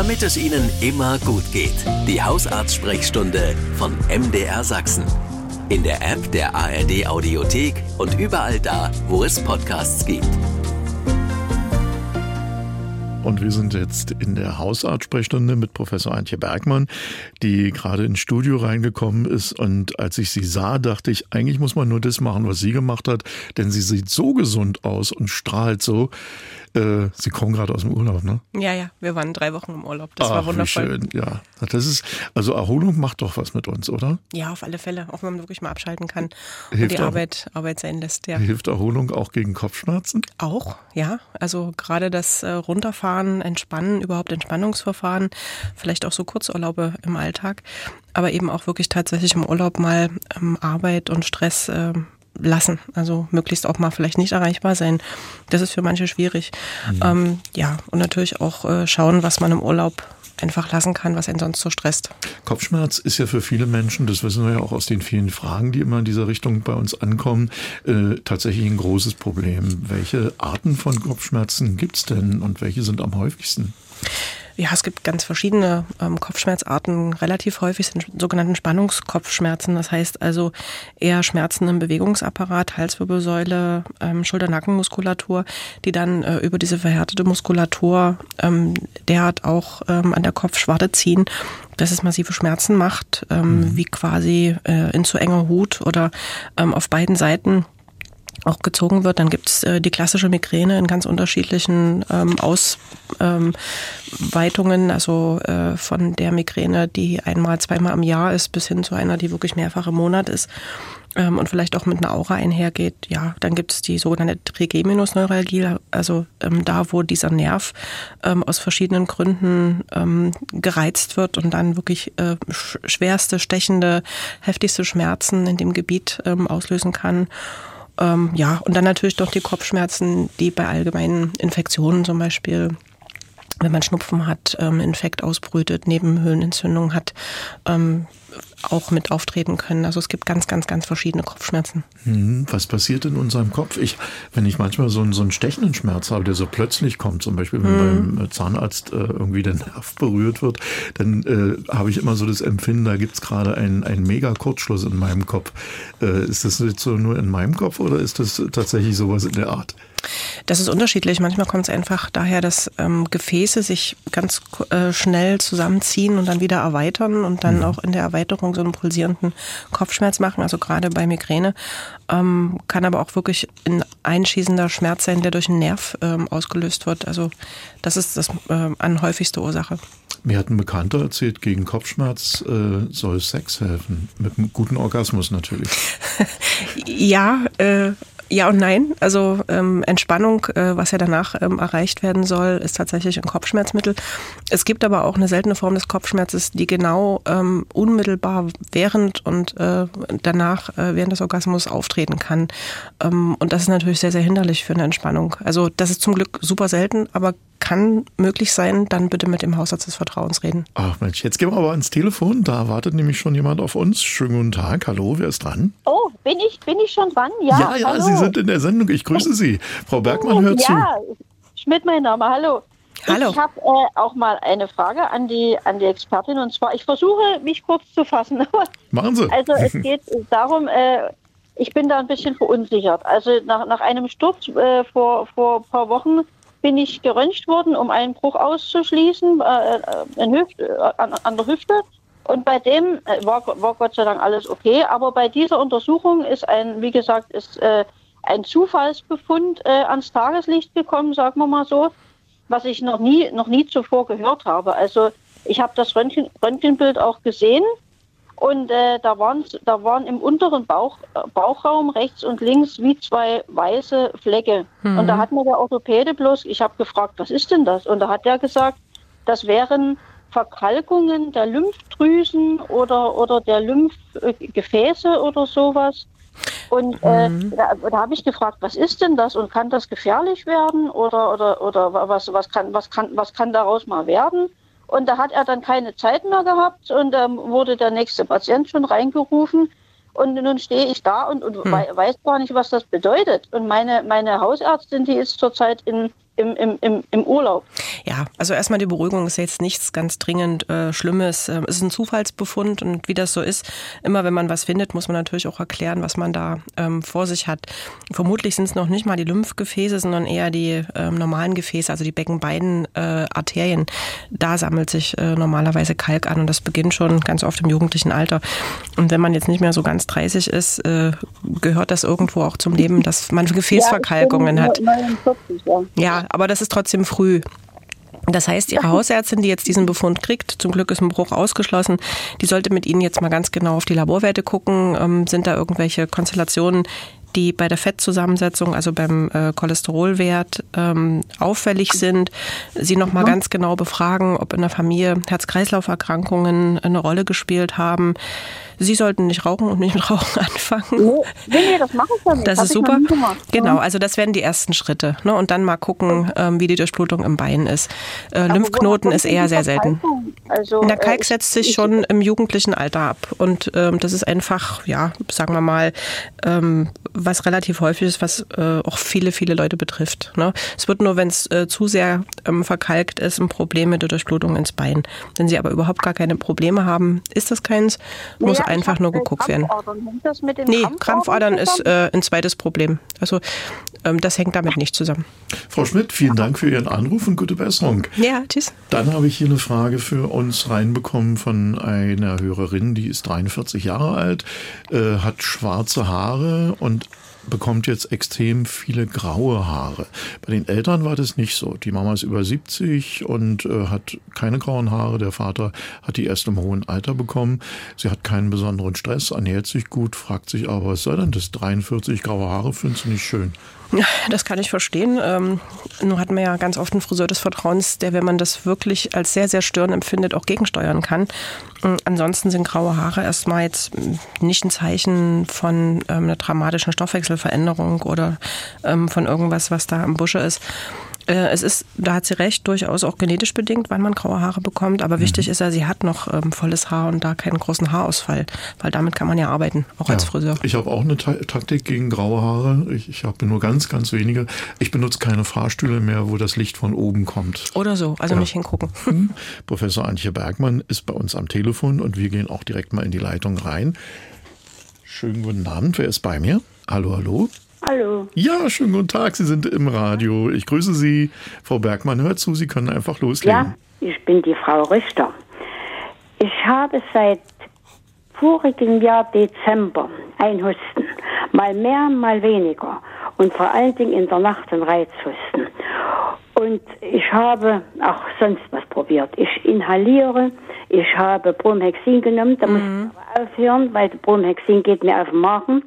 damit es Ihnen immer gut geht. Die Hausarzt-Sprechstunde von MDR Sachsen. In der App der ARD Audiothek und überall da, wo es Podcasts gibt. Und wir sind jetzt in der Hausarzt-Sprechstunde mit Professor Antje Bergmann, die gerade ins Studio reingekommen ist. Und als ich sie sah, dachte ich, eigentlich muss man nur das machen, was sie gemacht hat, denn sie sieht so gesund aus und strahlt so. Äh, Sie kommen gerade aus dem Urlaub, ne? Ja, ja, wir waren drei Wochen im Urlaub. Das Ach, war wundervoll. Wie schön, ja. Das ist, also Erholung macht doch was mit uns, oder? Ja, auf alle Fälle. Auch wenn man wirklich mal abschalten kann hilft und die Arbeit, Arbeit sein lässt, ja. Hilft Erholung auch gegen Kopfschmerzen? Auch, ja. Also gerade das äh, Runterfahren, Entspannen, überhaupt Entspannungsverfahren, vielleicht auch so Kurzurlaube im Alltag, aber eben auch wirklich tatsächlich im Urlaub mal ähm, Arbeit und Stress äh, lassen. Also möglichst auch mal vielleicht nicht erreichbar sein. Das ist für manche schwierig. Mhm. Ähm, ja, und natürlich auch äh, schauen, was man im Urlaub einfach lassen kann, was einen sonst so stresst. Kopfschmerz ist ja für viele Menschen, das wissen wir ja auch aus den vielen Fragen, die immer in dieser Richtung bei uns ankommen, äh, tatsächlich ein großes Problem. Welche Arten von Kopfschmerzen gibt es denn und welche sind am häufigsten? Ja, es gibt ganz verschiedene ähm, Kopfschmerzarten. Relativ häufig sind sogenannte Spannungskopfschmerzen. Das heißt also eher Schmerzen im Bewegungsapparat, Halswirbelsäule, ähm, Schulter-Nackenmuskulatur, die dann äh, über diese verhärtete Muskulatur ähm, derart auch ähm, an der Kopfschwarte ziehen, dass es massive Schmerzen macht, ähm, mhm. wie quasi äh, in zu enger Hut oder ähm, auf beiden Seiten auch gezogen wird. Dann gibt es äh, die klassische Migräne in ganz unterschiedlichen ähm, Ausweitungen, ähm, also äh, von der Migräne, die einmal, zweimal am Jahr ist, bis hin zu einer, die wirklich mehrfach im Monat ist ähm, und vielleicht auch mit einer Aura einhergeht. Ja, dann gibt es die sogenannte Trigeminusneuralgie, also ähm, da, wo dieser Nerv ähm, aus verschiedenen Gründen ähm, gereizt wird und dann wirklich äh, schwerste, stechende, heftigste Schmerzen in dem Gebiet ähm, auslösen kann. Ähm, ja, und dann natürlich doch die Kopfschmerzen, die bei allgemeinen Infektionen zum Beispiel wenn man Schnupfen hat, ähm, Infekt ausbrütet, Nebenhöhlenentzündung hat, ähm, auch mit auftreten können. Also es gibt ganz, ganz, ganz verschiedene Kopfschmerzen. Hm, was passiert in unserem Kopf? Ich, wenn ich manchmal so einen, so einen stechenden Schmerz habe, der so plötzlich kommt, zum Beispiel wenn hm. beim Zahnarzt äh, irgendwie der Nerv berührt wird, dann äh, habe ich immer so das Empfinden, da gibt es gerade einen, einen mega Kurzschluss in meinem Kopf. Äh, ist das jetzt so nur in meinem Kopf oder ist das tatsächlich sowas in der Art? Das ist unterschiedlich. Manchmal kommt es einfach daher, dass ähm, Gefäße sich ganz äh, schnell zusammenziehen und dann wieder erweitern und dann mhm. auch in der Erweiterung so einen pulsierenden Kopfschmerz machen. Also gerade bei Migräne ähm, kann aber auch wirklich ein einschießender Schmerz sein, der durch einen Nerv ähm, ausgelöst wird. Also das ist das äh, an häufigste Ursache. Mir hat ein Bekannter erzählt, gegen Kopfschmerz äh, soll Sex helfen. Mit einem guten Orgasmus natürlich. ja, äh, ja und nein. Also ähm, Entspannung, äh, was ja danach ähm, erreicht werden soll, ist tatsächlich ein Kopfschmerzmittel. Es gibt aber auch eine seltene Form des Kopfschmerzes, die genau ähm, unmittelbar während und äh, danach äh, während des Orgasmus auftreten kann. Ähm, und das ist natürlich sehr, sehr hinderlich für eine Entspannung. Also das ist zum Glück super selten, aber kann möglich sein, dann bitte mit dem Hausarzt des Vertrauens reden. Ach Mensch, jetzt gehen wir aber ans Telefon. Da wartet nämlich schon jemand auf uns. Schönen guten Tag. Hallo, wer ist dran? Oh, bin ich, bin ich schon dran? Ja, ja, ja hallo. Sie sind in der Sendung. Ich grüße Sie. Frau Bergmann hört ja, zu. Ja, Schmidt mein Name. Hallo. Hallo. Ich habe äh, auch mal eine Frage an die, an die Expertin und zwar, ich versuche mich kurz zu fassen. Machen Sie. Also es geht darum, äh, ich bin da ein bisschen verunsichert. Also nach, nach einem Sturz äh, vor, vor ein paar Wochen bin ich geröntgt worden, um einen Bruch auszuschließen äh, äh Hüft, äh, an, an, der Hüfte. Und bei dem war, war Gott sei Dank alles okay. Aber bei dieser Untersuchung ist ein, wie gesagt, ist äh, ein Zufallsbefund äh, ans Tageslicht gekommen, sagen wir mal so, was ich noch nie, noch nie zuvor gehört habe. Also ich habe das Röntgen, Röntgenbild auch gesehen und äh, da, waren, da waren im unteren Bauch, Bauchraum rechts und links wie zwei weiße Flecke. Mhm. Und da hat mir der Orthopäde bloß, ich habe gefragt, was ist denn das? Und da hat er gesagt, das wären Verkalkungen der Lymphdrüsen oder, oder der Lymphgefäße oder sowas. Und äh, mhm. da, da habe ich gefragt, was ist denn das und kann das gefährlich werden oder, oder, oder was, was, kann, was, kann, was kann daraus mal werden? Und da hat er dann keine Zeit mehr gehabt und ähm, wurde der nächste Patient schon reingerufen. Und nun stehe ich da und, und hm. weiß gar nicht, was das bedeutet. Und meine, meine Hausärztin, die ist zurzeit in, im, im, im, im Urlaub. Ja, also erstmal die Beruhigung ist jetzt nichts ganz dringend äh, Schlimmes. Ähm, es ist ein Zufallsbefund und wie das so ist, immer wenn man was findet, muss man natürlich auch erklären, was man da ähm, vor sich hat. Vermutlich sind es noch nicht mal die Lymphgefäße, sondern eher die ähm, normalen Gefäße, also die Beckenbeiden äh, Arterien. Da sammelt sich äh, normalerweise Kalk an und das beginnt schon ganz oft im jugendlichen Alter. Und wenn man jetzt nicht mehr so ganz 30 ist, äh, gehört das irgendwo auch zum Leben, dass man Gefäßverkalkungen ja, hat. 49, ja. ja, aber das ist trotzdem früh. Das heißt, Ihre Hausärztin, die jetzt diesen Befund kriegt, zum Glück ist ein Bruch ausgeschlossen, die sollte mit Ihnen jetzt mal ganz genau auf die Laborwerte gucken. Ähm, sind da irgendwelche Konstellationen, die bei der Fettzusammensetzung, also beim äh, Cholesterolwert, ähm, auffällig sind. Sie nochmal mhm. ganz genau befragen, ob in der Familie Herz-Kreislauf-Erkrankungen eine Rolle gespielt haben. Sie sollten nicht rauchen und nicht mit Rauchen anfangen. Nee, nee, das mache ich ja nicht. Das, das ist super. Genau, also das werden die ersten Schritte. Ne? Und dann mal gucken, ähm, wie die Durchblutung im Bein ist. Äh, Lymphknoten ist eher sehr selten. Also, der Kalk äh, setzt sich schon im jugendlichen Alter ab. Und ähm, das ist einfach, ja, sagen wir mal, ähm, was relativ häufig ist, was äh, auch viele, viele Leute betrifft. Ne? Es wird nur, wenn es äh, zu sehr ähm, verkalkt ist, ein Problem mit der Durchblutung ins Bein. Wenn Sie aber überhaupt gar keine Probleme haben, ist das keins. Muss naja, einfach nur geguckt werden. Das mit den nee, Krampfadern, Krampfadern ist äh, ein zweites Problem. Also ähm, das hängt damit nicht zusammen. Frau Schmidt, vielen Dank für Ihren Anruf und gute Besserung. Ja, tschüss. Dann habe ich hier eine Frage für uns reinbekommen von einer Hörerin, die ist 43 Jahre alt, äh, hat schwarze Haare und bekommt jetzt extrem viele graue Haare. Bei den Eltern war das nicht so. Die Mama ist über 70 und äh, hat keine grauen Haare. Der Vater hat die erst im hohen Alter bekommen. Sie hat keinen besonderen Stress, ernährt sich gut, fragt sich aber, was soll denn das? 43 graue Haare findest du nicht schön. Das kann ich verstehen. Ähm, nur hat man ja ganz oft einen Friseur des Vertrauens, der, wenn man das wirklich als sehr, sehr störend empfindet, auch gegensteuern kann. Ähm, ansonsten sind graue Haare erstmal jetzt nicht ein Zeichen von ähm, einer dramatischen Stoffwechselveränderung oder ähm, von irgendwas, was da im Busche ist. Äh, es ist, da hat sie recht, durchaus auch genetisch bedingt, wann man graue Haare bekommt. Aber mhm. wichtig ist ja, sie hat noch ähm, volles Haar und da keinen großen Haarausfall, weil damit kann man ja arbeiten, auch ja, als Friseur. Ich habe auch eine Ta Taktik gegen graue Haare. Ich, ich habe nur ganz, ganz wenige. Ich benutze keine Fahrstühle mehr, wo das Licht von oben kommt. Oder so, also ja. nicht hingucken. Mhm. Professor Antje Bergmann ist bei uns am Telefon und wir gehen auch direkt mal in die Leitung rein. Schönen guten Abend, wer ist bei mir? Hallo, hallo. Hallo. Ja, schönen guten Tag. Sie sind im Radio. Ich grüße Sie. Frau Bergmann hört zu. Sie können einfach loslegen. Ja, ich bin die Frau Richter. Ich habe seit vorigem Jahr Dezember ein Husten. Mal mehr, mal weniger. Und vor allen Dingen in der Nacht ein Reizhusten. Und ich habe auch sonst was probiert. Ich inhaliere, ich habe Bromhexin genommen, da muss mhm. ich aber aufhören, weil Bromhexin geht mir auf den Magen.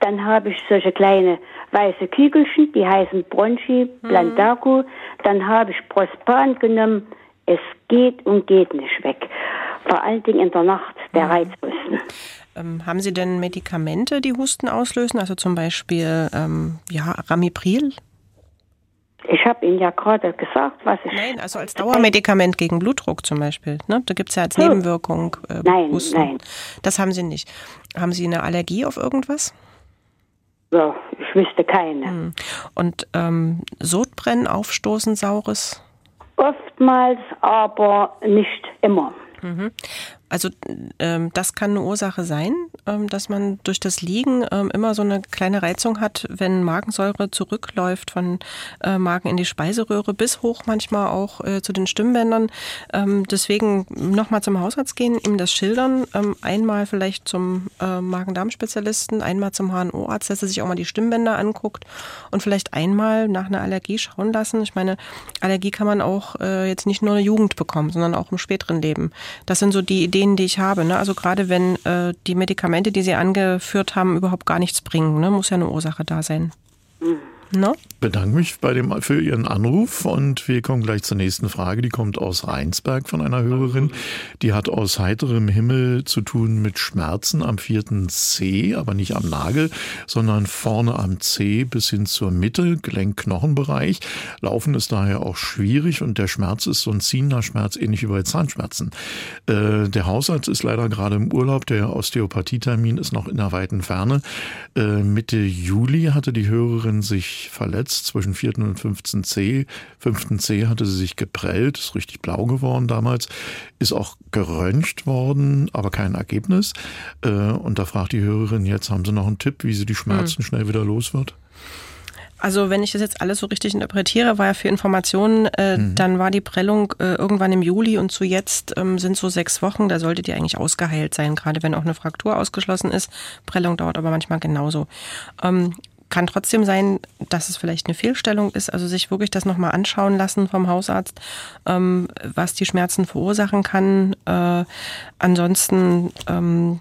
Dann habe ich solche kleine weiße Kügelchen, die heißen Bronchi, Blandaco. Mhm. Dann habe ich Prospan genommen. Es geht und geht nicht weg. Vor allen Dingen in der Nacht der mhm. Reizhusten. Ähm, haben Sie denn Medikamente, die Husten auslösen? Also zum Beispiel ja, Ramipril? Ich habe Ihnen ja gerade gesagt, was ich. Nein, also als Dauermedikament gegen Blutdruck zum Beispiel. Ne? Da gibt es ja als Nebenwirkung. Äh, nein, Husten. nein. Das haben Sie nicht. Haben Sie eine Allergie auf irgendwas? Ja, ich wüsste keine. Hm. Und ähm, Sodbrennen, Aufstoßen, Saures? Oftmals, aber nicht immer. Mhm. Also ähm, das kann eine Ursache sein, ähm, dass man durch das Liegen ähm, immer so eine kleine Reizung hat, wenn Magensäure zurückläuft von äh, Magen in die Speiseröhre bis hoch manchmal auch äh, zu den Stimmbändern. Ähm, deswegen nochmal zum Hausarzt gehen, ihm das schildern. Ähm, einmal vielleicht zum äh, Magen-Darm-Spezialisten, einmal zum HNO-Arzt, dass er sich auch mal die Stimmbänder anguckt und vielleicht einmal nach einer Allergie schauen lassen. Ich meine, Allergie kann man auch äh, jetzt nicht nur in der Jugend bekommen, sondern auch im späteren Leben. Das sind so die Ideen, die ich habe. Ne? Also gerade wenn äh, die Medikamente, die Sie angeführt haben, überhaupt gar nichts bringen, ne? muss ja eine Ursache da sein. Mhm. No? Bedanke mich bei dem, für Ihren Anruf und wir kommen gleich zur nächsten Frage. Die kommt aus Rheinsberg von einer Hörerin. Die hat aus heiterem Himmel zu tun mit Schmerzen am vierten C, aber nicht am Nagel, sondern vorne am C bis hin zur Mitte, Gelenkknochenbereich. Laufen ist daher auch schwierig und der Schmerz ist so ein ziehender Schmerz, ähnlich wie bei Zahnschmerzen. Äh, der Hausarzt ist leider gerade im Urlaub. Der Osteopathietermin ist noch in der weiten Ferne. Äh, Mitte Juli hatte die Hörerin sich sich verletzt zwischen vierten und fünften C. Fünften C hatte sie sich geprellt, ist richtig blau geworden damals, ist auch geröntgt worden, aber kein Ergebnis. Äh, und da fragt die Hörerin jetzt, haben Sie noch einen Tipp, wie sie die Schmerzen hm. schnell wieder los wird? Also wenn ich das jetzt alles so richtig interpretiere, war ja für Informationen, äh, mhm. dann war die Prellung äh, irgendwann im Juli und zu jetzt ähm, sind so sechs Wochen. Da sollte die eigentlich ausgeheilt sein, gerade wenn auch eine Fraktur ausgeschlossen ist. Prellung dauert aber manchmal genauso. Ähm, kann trotzdem sein, dass es vielleicht eine Fehlstellung ist, also sich wirklich das nochmal anschauen lassen vom Hausarzt, ähm, was die Schmerzen verursachen kann. Äh, ansonsten ähm,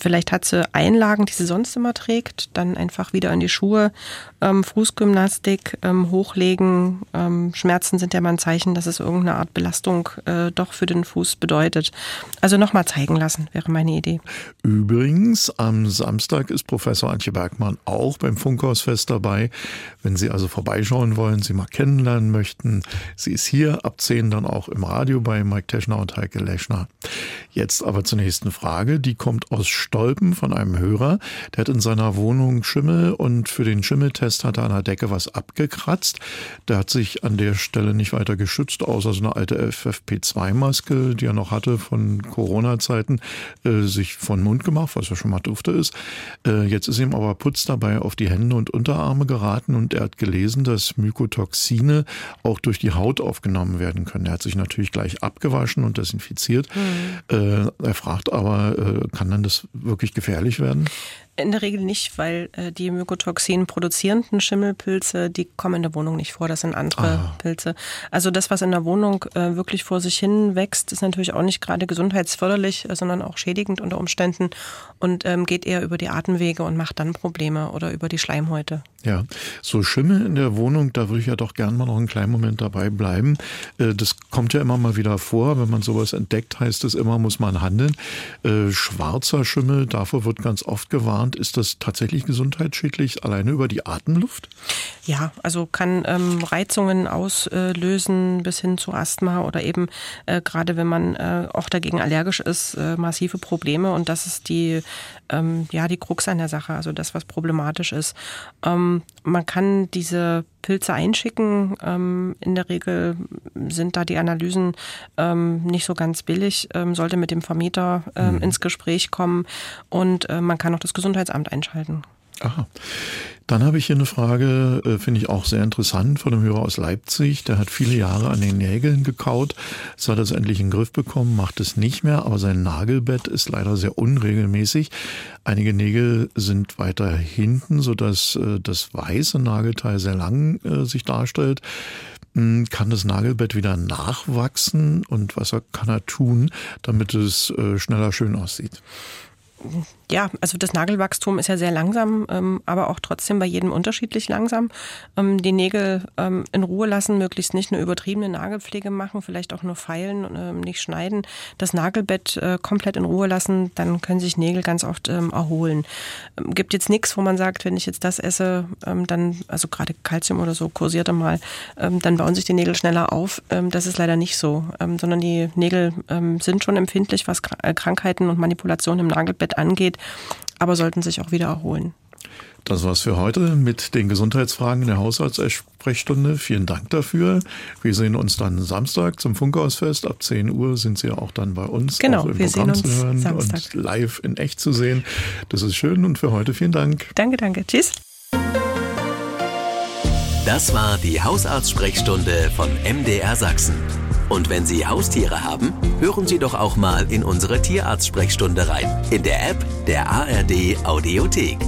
Vielleicht hat sie Einlagen, die sie sonst immer trägt, dann einfach wieder in die Schuhe, ähm, Fußgymnastik, ähm, hochlegen. Ähm, Schmerzen sind ja mal ein Zeichen, dass es irgendeine Art Belastung äh, doch für den Fuß bedeutet. Also nochmal zeigen lassen, wäre meine Idee. Übrigens, am Samstag ist Professor Antje Bergmann auch beim Funkhausfest dabei. Wenn Sie also vorbeischauen wollen, Sie mal kennenlernen möchten, sie ist hier ab 10 dann auch im Radio bei Mike Teschner und Heike Leschner. Jetzt aber zur nächsten Frage, die kommt aus Stolpen von einem Hörer. Der hat in seiner Wohnung Schimmel und für den Schimmeltest hat er an der Decke was abgekratzt. Der hat sich an der Stelle nicht weiter geschützt, außer so eine alte FFP2-Maske, die er noch hatte von Corona-Zeiten, äh, sich von Mund gemacht, was ja schon mal dufte ist. Äh, jetzt ist ihm aber Putz dabei auf die Hände und Unterarme geraten und er hat gelesen, dass Mykotoxine auch durch die Haut aufgenommen werden können. Er hat sich natürlich gleich abgewaschen und desinfiziert. Mhm. Äh, er fragt aber, äh, kann dann das wirklich gefährlich werden? In der Regel nicht, weil äh, die Mykotoxin produzierenden Schimmelpilze, die kommen in der Wohnung nicht vor. Das sind andere ah. Pilze. Also das, was in der Wohnung äh, wirklich vor sich hin wächst, ist natürlich auch nicht gerade gesundheitsförderlich, äh, sondern auch schädigend unter Umständen und ähm, geht eher über die Atemwege und macht dann Probleme oder über die Schleimhäute. Ja, so Schimmel in der Wohnung, da würde ich ja doch gern mal noch einen kleinen Moment dabei bleiben. Äh, das kommt ja immer mal wieder vor. Wenn man sowas entdeckt, heißt es immer, muss man handeln. Äh, schwarzer Schimmel, davor wird ganz oft gewarnt. Ist das tatsächlich gesundheitsschädlich alleine über die Atemluft? Ja, also kann ähm, Reizungen auslösen bis hin zu Asthma oder eben äh, gerade wenn man äh, auch dagegen allergisch ist, äh, massive Probleme. Und das ist die, ähm, ja, die Krux an der Sache, also das, was problematisch ist. Ähm, ähm, man kann diese Pilze einschicken. Ähm, in der Regel sind da die Analysen ähm, nicht so ganz billig, ähm, sollte mit dem Vermieter ähm, mhm. ins Gespräch kommen und äh, man kann auch das Gesundheitsamt einschalten. Aha. Dann habe ich hier eine Frage, äh, finde ich auch sehr interessant, von einem Hörer aus Leipzig. Der hat viele Jahre an den Nägeln gekaut. Jetzt hat er es endlich in den Griff bekommen, macht es nicht mehr, aber sein Nagelbett ist leider sehr unregelmäßig. Einige Nägel sind weiter hinten, sodass äh, das weiße Nagelteil sehr lang äh, sich darstellt. Hm, kann das Nagelbett wieder nachwachsen und was kann er tun, damit es äh, schneller schön aussieht? Ja, also das Nagelwachstum ist ja sehr langsam, ähm, aber auch trotzdem bei jedem unterschiedlich langsam. Ähm, die Nägel ähm, in Ruhe lassen, möglichst nicht eine übertriebene Nagelpflege machen, vielleicht auch nur feilen, ähm, nicht schneiden. Das Nagelbett äh, komplett in Ruhe lassen, dann können sich Nägel ganz oft ähm, erholen. Ähm, gibt jetzt nichts, wo man sagt, wenn ich jetzt das esse, dann, also gerade Kalzium oder so kursierte mal, dann bauen sich die Nägel schneller auf. das ist leider nicht so, sondern die Nägel sind schon empfindlich, was äh, Krankheiten und Manipulationen im Nagelbett angeht aber sollten sich auch wieder erholen. Das war's für heute mit den Gesundheitsfragen der Haushaltssprechstunde. Vielen Dank dafür. Wir sehen uns dann Samstag zum Funkausfest. Ab 10 Uhr sind Sie auch dann bei uns genau, auch im wir Programm sehen uns zu hören Samstag. und live in echt zu sehen. Das ist schön und für heute vielen Dank. Danke, danke. Tschüss. Das war die Hausarztsprechstunde von MDR Sachsen. Und wenn Sie Haustiere haben, hören Sie doch auch mal in unsere Tierarzt-Sprechstunde rein. In der App der ARD Audiothek.